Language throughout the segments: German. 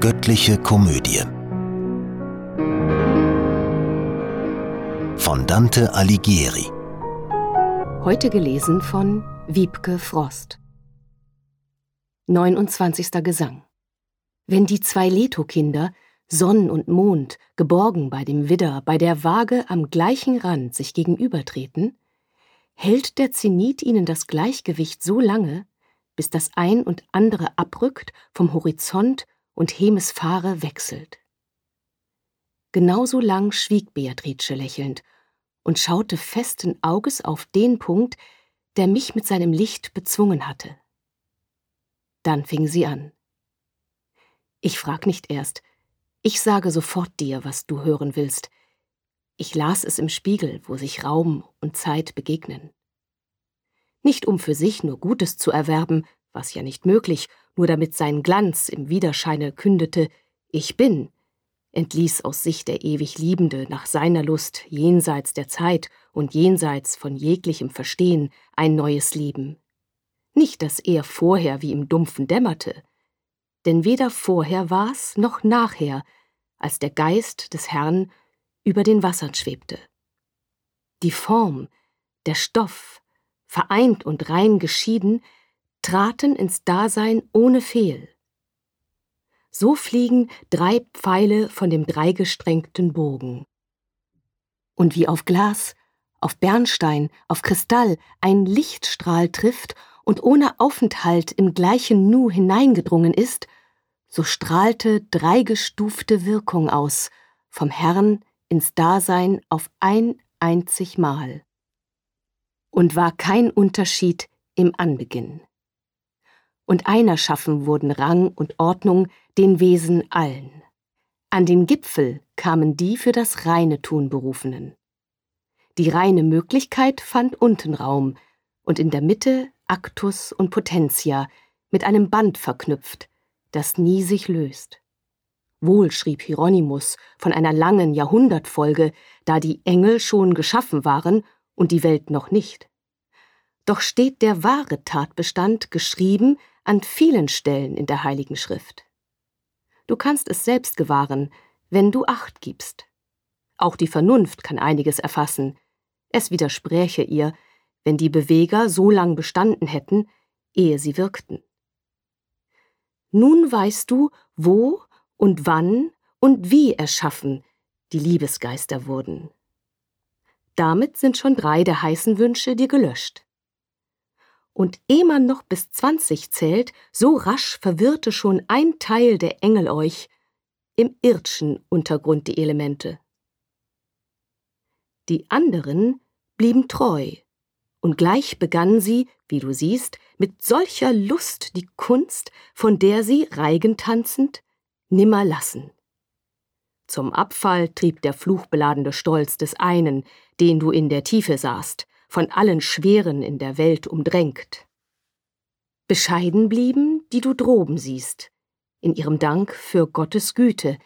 Göttliche Komödie von Dante Alighieri. Heute gelesen von Wiebke Frost. 29. Gesang. Wenn die zwei Leto-Kinder, Sonn und Mond, geborgen bei dem Widder, bei der Waage am gleichen Rand sich gegenübertreten, hält der Zenit ihnen das Gleichgewicht so lange, bis das ein und andere abrückt vom Horizont und Hemisphäre wechselt. Genauso lang schwieg Beatrice lächelnd und schaute festen Auges auf den Punkt, der mich mit seinem Licht bezwungen hatte. Dann fing sie an. Ich frag nicht erst, ich sage sofort dir, was du hören willst. Ich las es im Spiegel, wo sich Raum und Zeit begegnen nicht um für sich nur Gutes zu erwerben, was ja nicht möglich, nur damit sein Glanz im Widerscheine kündete, ich bin, entließ aus Sicht der ewig Liebende nach seiner Lust jenseits der Zeit und jenseits von jeglichem Verstehen ein neues Leben. Nicht, dass er vorher wie im Dumpfen dämmerte, denn weder vorher war's noch nachher, als der Geist des Herrn über den Wassern schwebte. Die Form, der Stoff, vereint und rein geschieden, traten ins Dasein ohne Fehl. So fliegen drei Pfeile von dem dreigestrengten Bogen. Und wie auf Glas, auf Bernstein, auf Kristall ein Lichtstrahl trifft und ohne Aufenthalt im gleichen Nu hineingedrungen ist, so strahlte dreigestufte Wirkung aus, vom Herrn ins Dasein auf ein einzig Mal und war kein Unterschied im Anbeginn. Und einer schaffen wurden Rang und Ordnung den Wesen allen. An den Gipfel kamen die für das reine Tun berufenen. Die reine Möglichkeit fand unten Raum und in der Mitte Actus und Potentia mit einem Band verknüpft, das nie sich löst. Wohl schrieb Hieronymus von einer langen Jahrhundertfolge, da die Engel schon geschaffen waren und die Welt noch nicht doch steht der wahre Tatbestand geschrieben an vielen Stellen in der Heiligen Schrift. Du kannst es selbst gewahren, wenn du Acht gibst. Auch die Vernunft kann einiges erfassen. Es widerspräche ihr, wenn die Beweger so lang bestanden hätten, ehe sie wirkten. Nun weißt du, wo und wann und wie erschaffen die Liebesgeister wurden. Damit sind schon drei der heißen Wünsche dir gelöscht und ehe man noch bis zwanzig zählt, so rasch verwirrte schon ein Teil der Engel euch, im irdschen Untergrund die Elemente. Die anderen blieben treu, und gleich begannen sie, wie du siehst, mit solcher Lust die Kunst, von der sie Reigen tanzend nimmer lassen. Zum Abfall trieb der fluchbeladene Stolz des einen, den du in der Tiefe sahst, von allen Schweren in der Welt umdrängt. Bescheiden blieben, die du droben siehst, in ihrem Dank für Gottes Güte,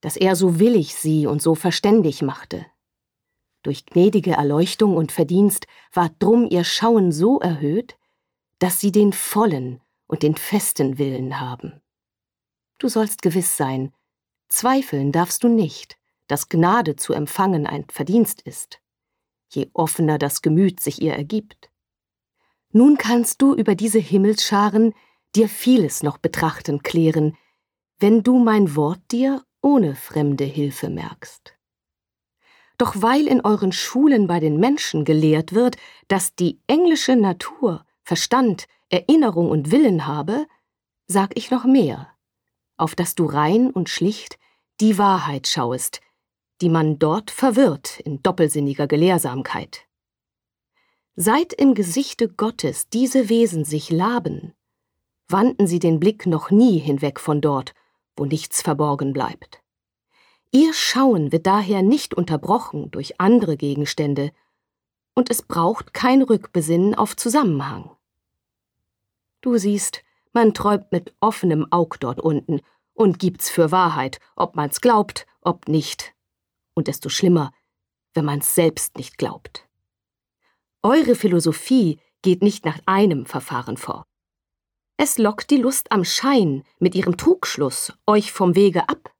dass er so willig sie und so verständig machte. Durch gnädige Erleuchtung und Verdienst war drum ihr Schauen so erhöht, dass sie den vollen und den festen Willen haben. Du sollst gewiss sein, zweifeln darfst du nicht, dass Gnade zu empfangen ein Verdienst ist je offener das Gemüt sich ihr ergibt. Nun kannst du über diese Himmelsscharen dir vieles noch betrachten klären, wenn du mein Wort dir ohne fremde Hilfe merkst. Doch weil in euren Schulen bei den Menschen gelehrt wird, dass die englische Natur Verstand, Erinnerung und Willen habe, sag ich noch mehr, auf dass du rein und schlicht die Wahrheit schauest, die man dort verwirrt in doppelsinniger Gelehrsamkeit. Seit im Gesichte Gottes diese Wesen sich laben, wandten sie den Blick noch nie hinweg von dort, wo nichts verborgen bleibt. Ihr Schauen wird daher nicht unterbrochen durch andere Gegenstände, und es braucht kein Rückbesinnen auf Zusammenhang. Du siehst, man träumt mit offenem Aug dort unten und gibt's für Wahrheit, ob man's glaubt, ob nicht und desto schlimmer, wenn man's selbst nicht glaubt. Eure Philosophie geht nicht nach einem Verfahren vor. Es lockt die Lust am Schein mit ihrem Trugschluss euch vom Wege ab.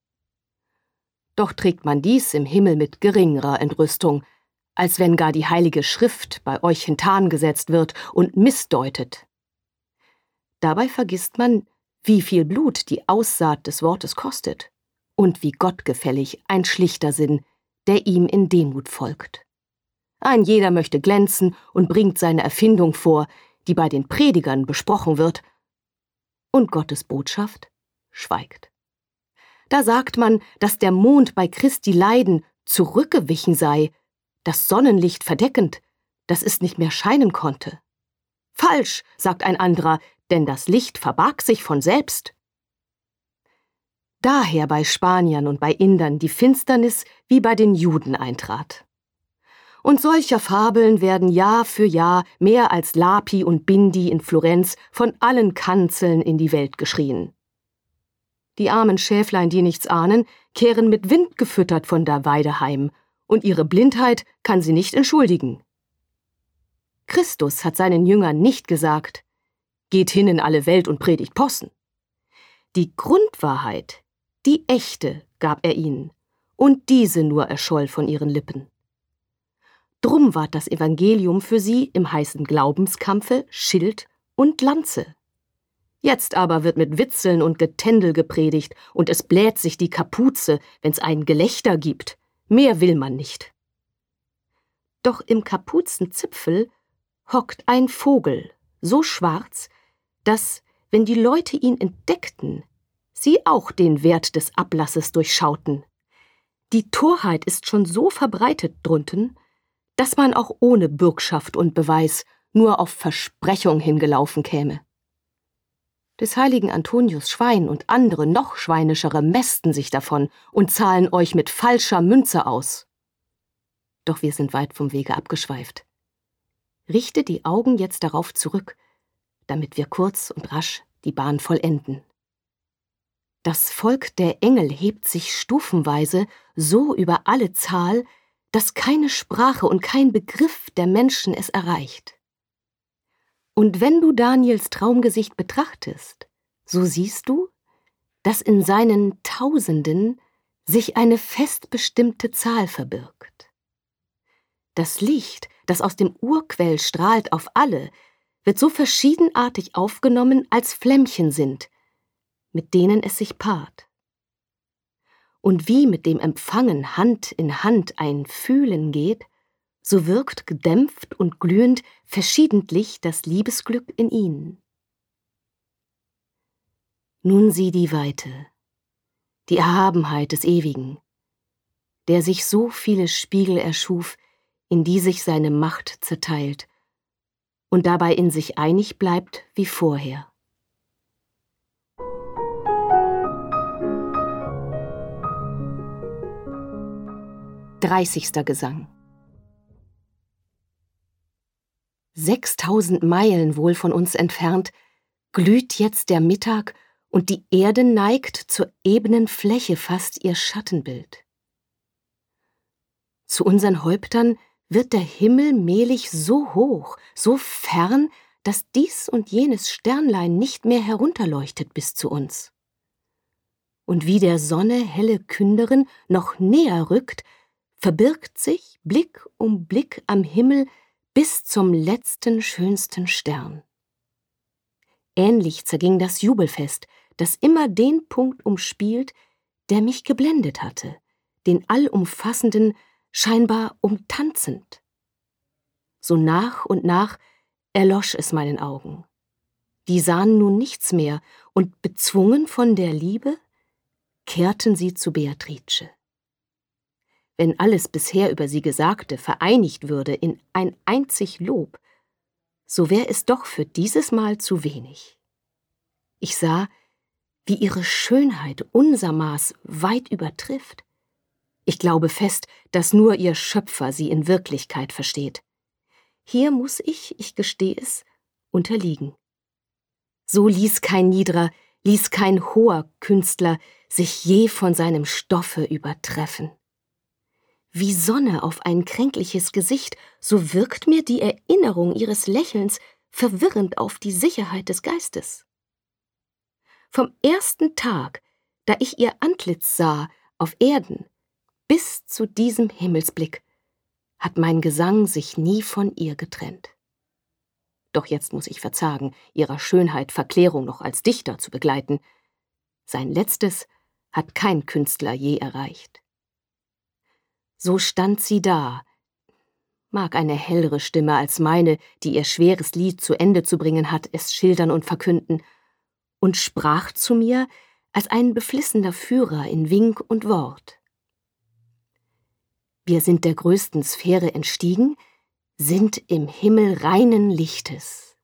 Doch trägt man dies im Himmel mit geringerer Entrüstung, als wenn gar die heilige Schrift bei euch hintan gesetzt wird und missdeutet. Dabei vergisst man, wie viel Blut die Aussaat des Wortes kostet und wie gottgefällig ein schlichter Sinn, der ihm in Demut folgt. Ein jeder möchte glänzen und bringt seine Erfindung vor, die bei den Predigern besprochen wird, und Gottes Botschaft schweigt. Da sagt man, dass der Mond bei Christi Leiden zurückgewichen sei, das Sonnenlicht verdeckend, dass es nicht mehr scheinen konnte. Falsch, sagt ein anderer, denn das Licht verbarg sich von selbst. Daher bei Spaniern und bei Indern die Finsternis wie bei den Juden eintrat. Und solcher Fabeln werden Jahr für Jahr mehr als Lapi und Bindi in Florenz von allen Kanzeln in die Welt geschrien. Die armen Schäflein, die nichts ahnen, kehren mit Wind gefüttert von der Weide heim, und ihre Blindheit kann sie nicht entschuldigen. Christus hat seinen Jüngern nicht gesagt, geht hin in alle Welt und predigt Possen. Die Grundwahrheit, die echte, gab er ihnen, und diese nur erscholl von ihren Lippen. Drum ward das Evangelium für sie im heißen Glaubenskampfe Schild und Lanze. Jetzt aber wird mit Witzeln und Getändel gepredigt, und es bläht sich die Kapuze, wenn's ein Gelächter gibt. Mehr will man nicht. Doch im Kapuzenzipfel hockt ein Vogel, so schwarz, dass, wenn die Leute ihn entdeckten, sie auch den Wert des Ablasses durchschauten. Die Torheit ist schon so verbreitet drunten, dass man auch ohne Bürgschaft und Beweis nur auf Versprechung hingelaufen käme. Des heiligen Antonius Schwein und andere noch schweinischere mästen sich davon und zahlen euch mit falscher Münze aus. Doch wir sind weit vom Wege abgeschweift. Richte die Augen jetzt darauf zurück, damit wir kurz und rasch die Bahn vollenden. Das Volk der Engel hebt sich stufenweise so über alle Zahl, dass keine Sprache und kein Begriff der Menschen es erreicht. Und wenn du Daniels Traumgesicht betrachtest, so siehst du, dass in seinen Tausenden sich eine festbestimmte Zahl verbirgt. Das Licht, das aus dem Urquell strahlt auf alle, wird so verschiedenartig aufgenommen, als Flämmchen sind, mit denen es sich paart. Und wie mit dem Empfangen Hand in Hand ein Fühlen geht, so wirkt gedämpft und glühend verschiedentlich das Liebesglück in ihnen. Nun sieh die Weite, die Erhabenheit des Ewigen, der sich so viele Spiegel erschuf, in die sich seine Macht zerteilt und dabei in sich einig bleibt wie vorher. Dreißigster Gesang Sechstausend Meilen wohl von uns entfernt glüht jetzt der Mittag und die Erde neigt zur ebenen Fläche fast ihr Schattenbild. Zu unseren Häuptern wird der Himmel mehlig so hoch, so fern, dass dies und jenes Sternlein nicht mehr herunterleuchtet bis zu uns. Und wie der Sonne helle Künderin noch näher rückt, verbirgt sich Blick um Blick am Himmel bis zum letzten schönsten Stern. Ähnlich zerging das Jubelfest, das immer den Punkt umspielt, der mich geblendet hatte, den allumfassenden, scheinbar umtanzend. So nach und nach erlosch es meinen Augen. Die sahen nun nichts mehr, und bezwungen von der Liebe, kehrten sie zu Beatrice. Wenn alles bisher über sie Gesagte vereinigt würde in ein einzig Lob, so wär es doch für dieses Mal zu wenig. Ich sah, wie ihre Schönheit unser Maß weit übertrifft, ich glaube fest, dass nur ihr Schöpfer sie in Wirklichkeit versteht. Hier muss ich, ich gesteh es, unterliegen. So ließ kein niedrer, ließ kein hoher Künstler sich je von seinem Stoffe übertreffen. Wie Sonne auf ein kränkliches Gesicht, so wirkt mir die Erinnerung ihres Lächelns verwirrend auf die Sicherheit des Geistes. vom ersten Tag, da ich ihr Antlitz sah auf Erden, bis zu diesem Himmelsblick, hat mein Gesang sich nie von ihr getrennt. Doch jetzt muss ich verzagen, ihrer Schönheit Verklärung noch als Dichter zu begleiten. Sein letztes hat kein Künstler je erreicht. So stand sie da, mag eine hellere Stimme als meine, die ihr schweres Lied zu Ende zu bringen hat, es schildern und verkünden, und sprach zu mir als ein beflissener Führer in Wink und Wort. Wir sind der größten Sphäre entstiegen, sind im Himmel reinen Lichtes.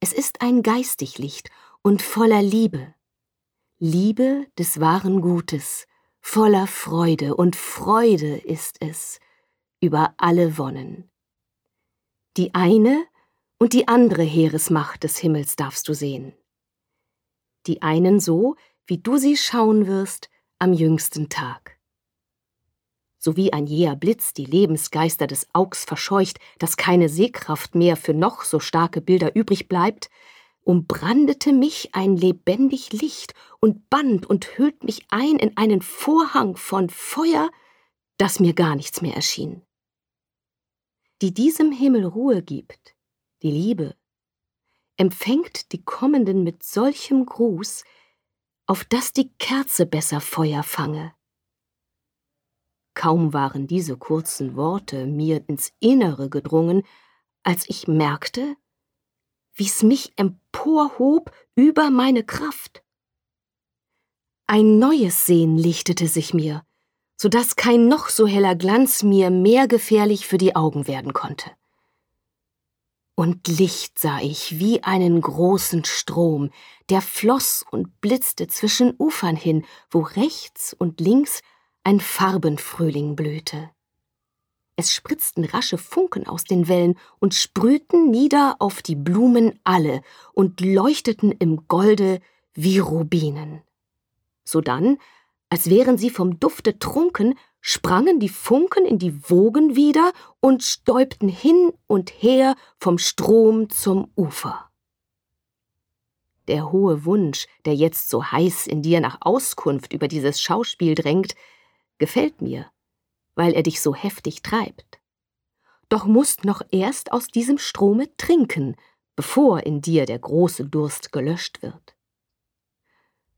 Es ist ein geistig Licht und voller Liebe, Liebe des wahren Gutes, voller Freude, und Freude ist es über alle Wonnen. Die eine und die andere Heeresmacht des Himmels darfst du sehen. Die einen so, wie du sie schauen wirst am jüngsten Tag. So wie ein jäher Blitz die Lebensgeister des Augs verscheucht, dass keine Sehkraft mehr für noch so starke Bilder übrig bleibt, umbrandete mich ein lebendig Licht und band und hüllt mich ein in einen Vorhang von Feuer, dass mir gar nichts mehr erschien. Die diesem Himmel Ruhe gibt, die Liebe, empfängt die Kommenden mit solchem Gruß, auf dass die Kerze besser Feuer fange. Kaum waren diese kurzen Worte mir ins Innere gedrungen, als ich merkte, wie's mich emporhob über meine Kraft. Ein neues Sehen lichtete sich mir, so dass kein noch so heller Glanz mir mehr gefährlich für die Augen werden konnte. Und Licht sah ich wie einen großen Strom, der floss und blitzte zwischen Ufern hin, wo rechts und links ein Farbenfrühling blühte. Es spritzten rasche Funken aus den Wellen und sprühten nieder auf die Blumen alle und leuchteten im Golde wie Rubinen. Sodann, als wären sie vom Dufte trunken, sprangen die Funken in die Wogen wieder und stäubten hin und her vom Strom zum Ufer. Der hohe Wunsch, der jetzt so heiß in dir nach Auskunft über dieses Schauspiel drängt, gefällt mir weil er dich so heftig treibt. Doch musst noch erst aus diesem Strome trinken, bevor in dir der große Durst gelöscht wird.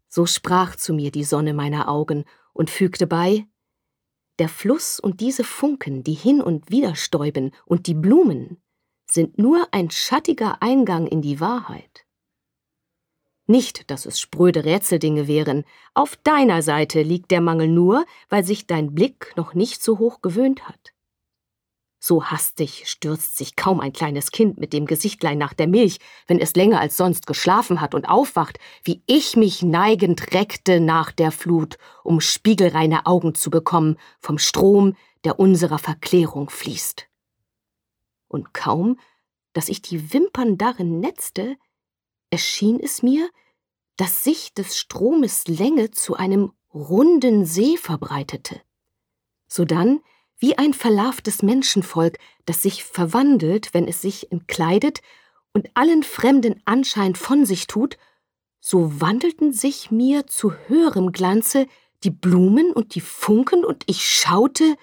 So sprach zu mir die Sonne meiner Augen und fügte bei, der Fluss und diese Funken, die hin und wider stäuben, und die Blumen, sind nur ein schattiger Eingang in die Wahrheit. Nicht, dass es spröde Rätseldinge wären. Auf deiner Seite liegt der Mangel nur, weil sich dein Blick noch nicht so hoch gewöhnt hat. So hastig stürzt sich kaum ein kleines Kind mit dem Gesichtlein nach der Milch, wenn es länger als sonst geschlafen hat und aufwacht, wie ich mich neigend reckte nach der Flut, um spiegelreine Augen zu bekommen vom Strom, der unserer Verklärung fließt. Und kaum, dass ich die Wimpern darin netzte, erschien es mir, dass sich des Stromes Länge zu einem runden See verbreitete. Sodann, wie ein verlarvtes Menschenvolk, das sich verwandelt, wenn es sich entkleidet und allen fremden Anschein von sich tut, so wandelten sich mir zu höherem Glanze die Blumen und die Funken, und ich schaute,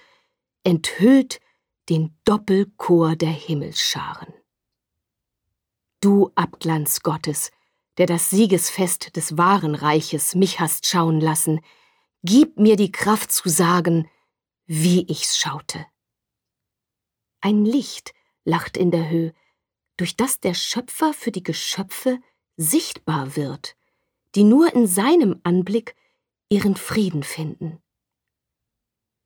enthüllt, den Doppelchor der Himmelsscharen du Abglanz Gottes, der das Siegesfest des wahren Reiches mich hast schauen lassen, gib mir die Kraft zu sagen, wie ich's schaute. Ein Licht lacht in der Höhe, durch das der Schöpfer für die Geschöpfe sichtbar wird, die nur in seinem Anblick ihren Frieden finden.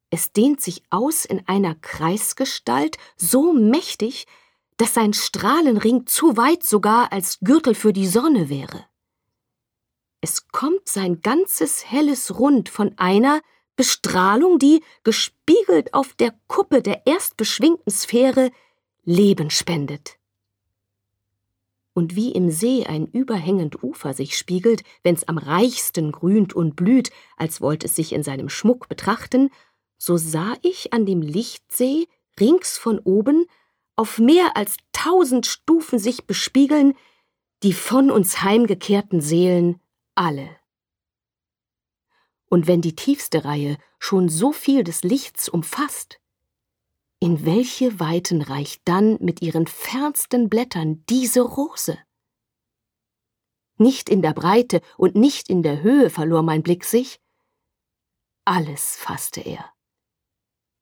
Es dehnt sich aus in einer Kreisgestalt so mächtig, dass sein Strahlenring zu weit sogar als Gürtel für die Sonne wäre. Es kommt sein ganzes helles Rund von einer Bestrahlung, die, gespiegelt auf der Kuppe der erstbeschwingten Sphäre, Leben spendet. Und wie im See ein überhängend Ufer sich spiegelt, wenn's am reichsten grünt und blüht, als wollte es sich in seinem Schmuck betrachten, so sah ich an dem Lichtsee rings von oben auf mehr als tausend Stufen sich bespiegeln die von uns heimgekehrten Seelen alle. Und wenn die tiefste Reihe schon so viel des Lichts umfasst, in welche Weiten reicht dann mit ihren fernsten Blättern diese Rose? Nicht in der Breite und nicht in der Höhe verlor mein Blick sich, alles fasste er.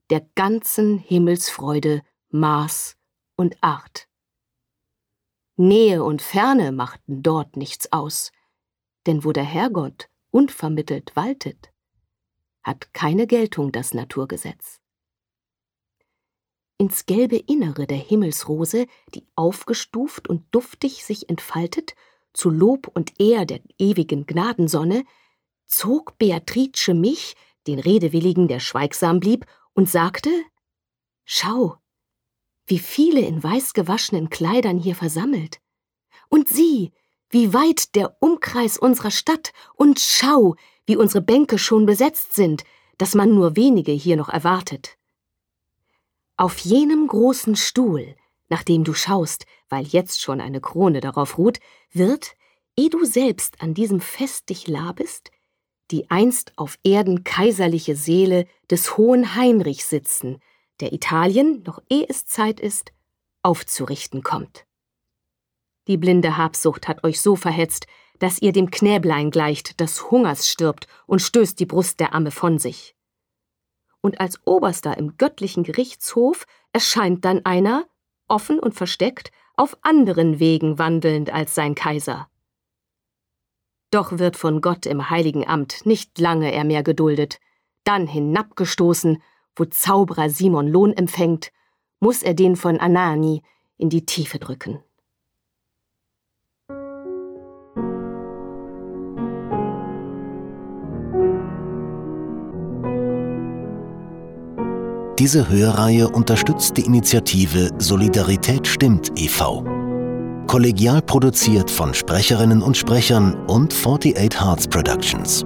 Der ganzen Himmelsfreude Maß und Art. Nähe und Ferne machten dort nichts aus, denn wo der Herrgott unvermittelt waltet, hat keine Geltung das Naturgesetz. Ins gelbe Innere der Himmelsrose, die aufgestuft und duftig sich entfaltet, zu Lob und Ehr der ewigen Gnadensonne, zog Beatrice mich, den Redewilligen, der schweigsam blieb, und sagte Schau, wie viele in weiß gewaschenen Kleidern hier versammelt. Und sieh, wie weit der Umkreis unserer Stadt, und schau, wie unsere Bänke schon besetzt sind, dass man nur wenige hier noch erwartet. Auf jenem großen Stuhl, nach dem du schaust, weil jetzt schon eine Krone darauf ruht, wird, eh du selbst an diesem Fest dich labest, die einst auf Erden kaiserliche Seele des hohen Heinrich sitzen, der Italien, noch eh es Zeit ist, aufzurichten kommt. Die blinde Habsucht hat euch so verhetzt, dass ihr dem Knäblein gleicht, das Hungers stirbt und stößt die Brust der Amme von sich. Und als Oberster im göttlichen Gerichtshof erscheint dann einer, offen und versteckt, auf anderen Wegen wandelnd als sein Kaiser. Doch wird von Gott im heiligen Amt nicht lange er mehr geduldet, dann hinabgestoßen, wo Zauberer Simon Lohn empfängt, muss er den von Anani in die Tiefe drücken. Diese Hörreihe unterstützt die Initiative Solidarität stimmt e.V. Kollegial produziert von Sprecherinnen und Sprechern und 48 Hearts Productions.